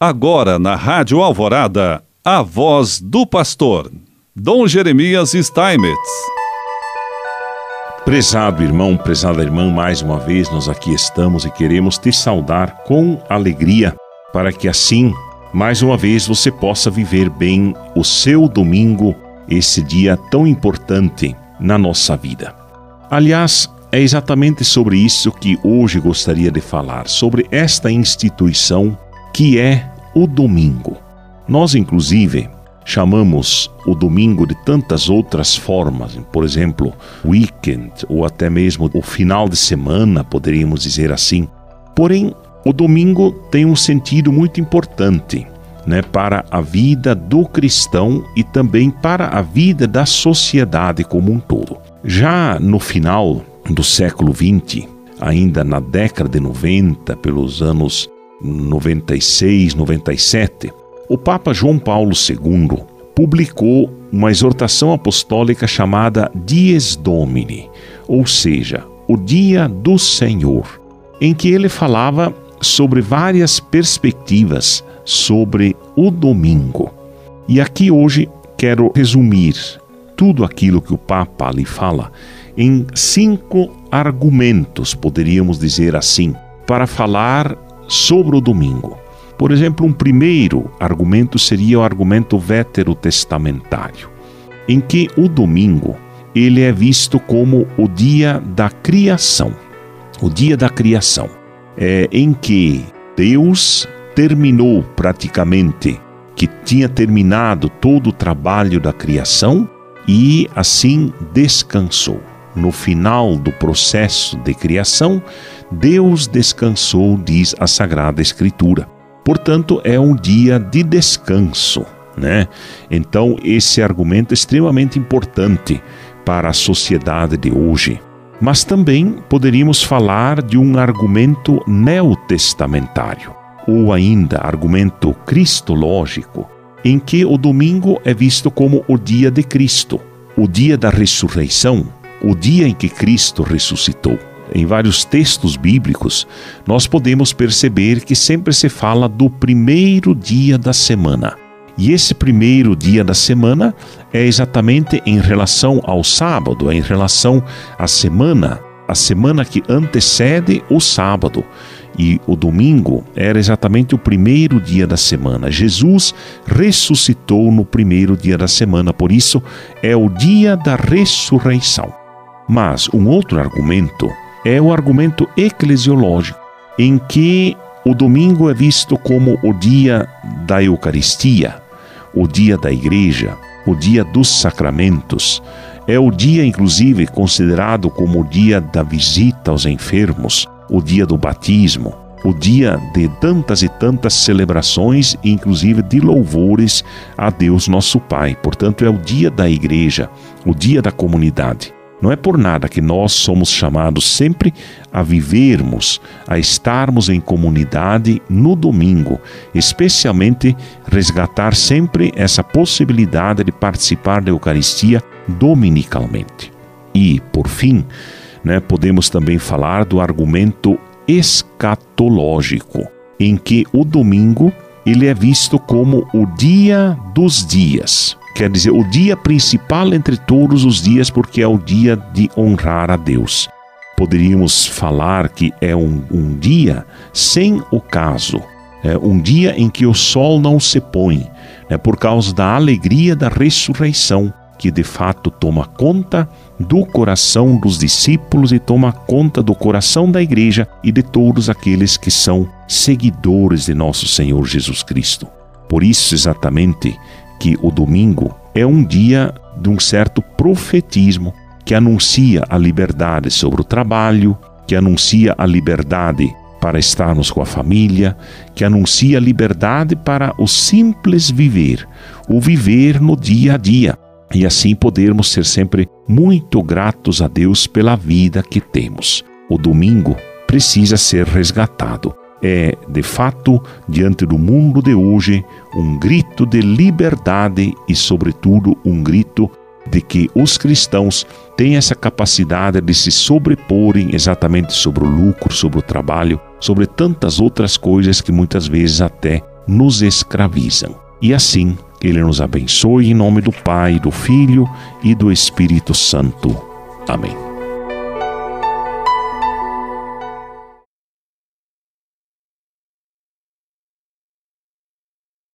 Agora na Rádio Alvorada, a voz do pastor, Dom Jeremias Steinmetz. Prezado irmão, prezada irmã, mais uma vez nós aqui estamos e queremos te saudar com alegria, para que assim, mais uma vez, você possa viver bem o seu domingo, esse dia tão importante na nossa vida. Aliás, é exatamente sobre isso que hoje gostaria de falar, sobre esta instituição que é o domingo. Nós, inclusive, chamamos o domingo de tantas outras formas, por exemplo, weekend ou até mesmo o final de semana, poderíamos dizer assim. Porém, o domingo tem um sentido muito importante. Né, para a vida do cristão e também para a vida da sociedade como um todo. Já no final do século XX, ainda na década de 90, pelos anos 96, 97, o Papa João Paulo II publicou uma exortação apostólica chamada Dies Domini, ou seja, o Dia do Senhor, em que ele falava sobre várias perspectivas sobre o domingo. E aqui hoje quero resumir tudo aquilo que o Papa ali fala em cinco argumentos, poderíamos dizer assim, para falar sobre o domingo. Por exemplo, um primeiro argumento seria o argumento veterotestamentário, em que o domingo ele é visto como o dia da criação. O dia da criação é em que Deus terminou praticamente que tinha terminado todo o trabalho da criação e assim descansou no final do processo de criação, Deus descansou, diz a Sagrada Escritura. Portanto, é um dia de descanso, né? Então, esse argumento é extremamente importante para a sociedade de hoje. Mas também poderíamos falar de um argumento neotestamentário, ou ainda argumento cristológico, em que o domingo é visto como o dia de Cristo, o dia da ressurreição, o dia em que Cristo ressuscitou. Em vários textos bíblicos, nós podemos perceber que sempre se fala do primeiro dia da semana. E esse primeiro dia da semana é exatamente em relação ao sábado, é em relação à semana, a semana que antecede o sábado. E o domingo era exatamente o primeiro dia da semana. Jesus ressuscitou no primeiro dia da semana, por isso é o dia da ressurreição. Mas um outro argumento é o argumento eclesiológico, em que o domingo é visto como o dia da Eucaristia, o dia da igreja, o dia dos sacramentos. É o dia, inclusive, considerado como o dia da visita aos enfermos, o dia do batismo, o dia de tantas e tantas celebrações, inclusive de louvores a Deus nosso Pai. Portanto, é o dia da igreja, o dia da comunidade. Não é por nada que nós somos chamados sempre a vivermos, a estarmos em comunidade no domingo, especialmente resgatar sempre essa possibilidade de participar da Eucaristia dominicalmente. E, por fim, né, podemos também falar do argumento escatológico, em que o domingo ele é visto como o dia dos dias quer dizer o dia principal entre todos os dias, porque é o dia de honrar a Deus. Poderíamos falar que é um, um dia sem o caso, é um dia em que o sol não se põe, é por causa da alegria da ressurreição, que de fato toma conta do coração dos discípulos e toma conta do coração da igreja e de todos aqueles que são seguidores de nosso Senhor Jesus Cristo. Por isso, exatamente, que o domingo é um dia de um certo profetismo que anuncia a liberdade sobre o trabalho, que anuncia a liberdade para estarmos com a família, que anuncia a liberdade para o simples viver, o viver no dia a dia, e assim podermos ser sempre muito gratos a Deus pela vida que temos. O domingo precisa ser resgatado é, de fato, diante do mundo de hoje, um grito de liberdade e, sobretudo, um grito de que os cristãos têm essa capacidade de se sobreporem exatamente sobre o lucro, sobre o trabalho, sobre tantas outras coisas que muitas vezes até nos escravizam. E assim, Ele nos abençoe em nome do Pai, do Filho e do Espírito Santo. Amém.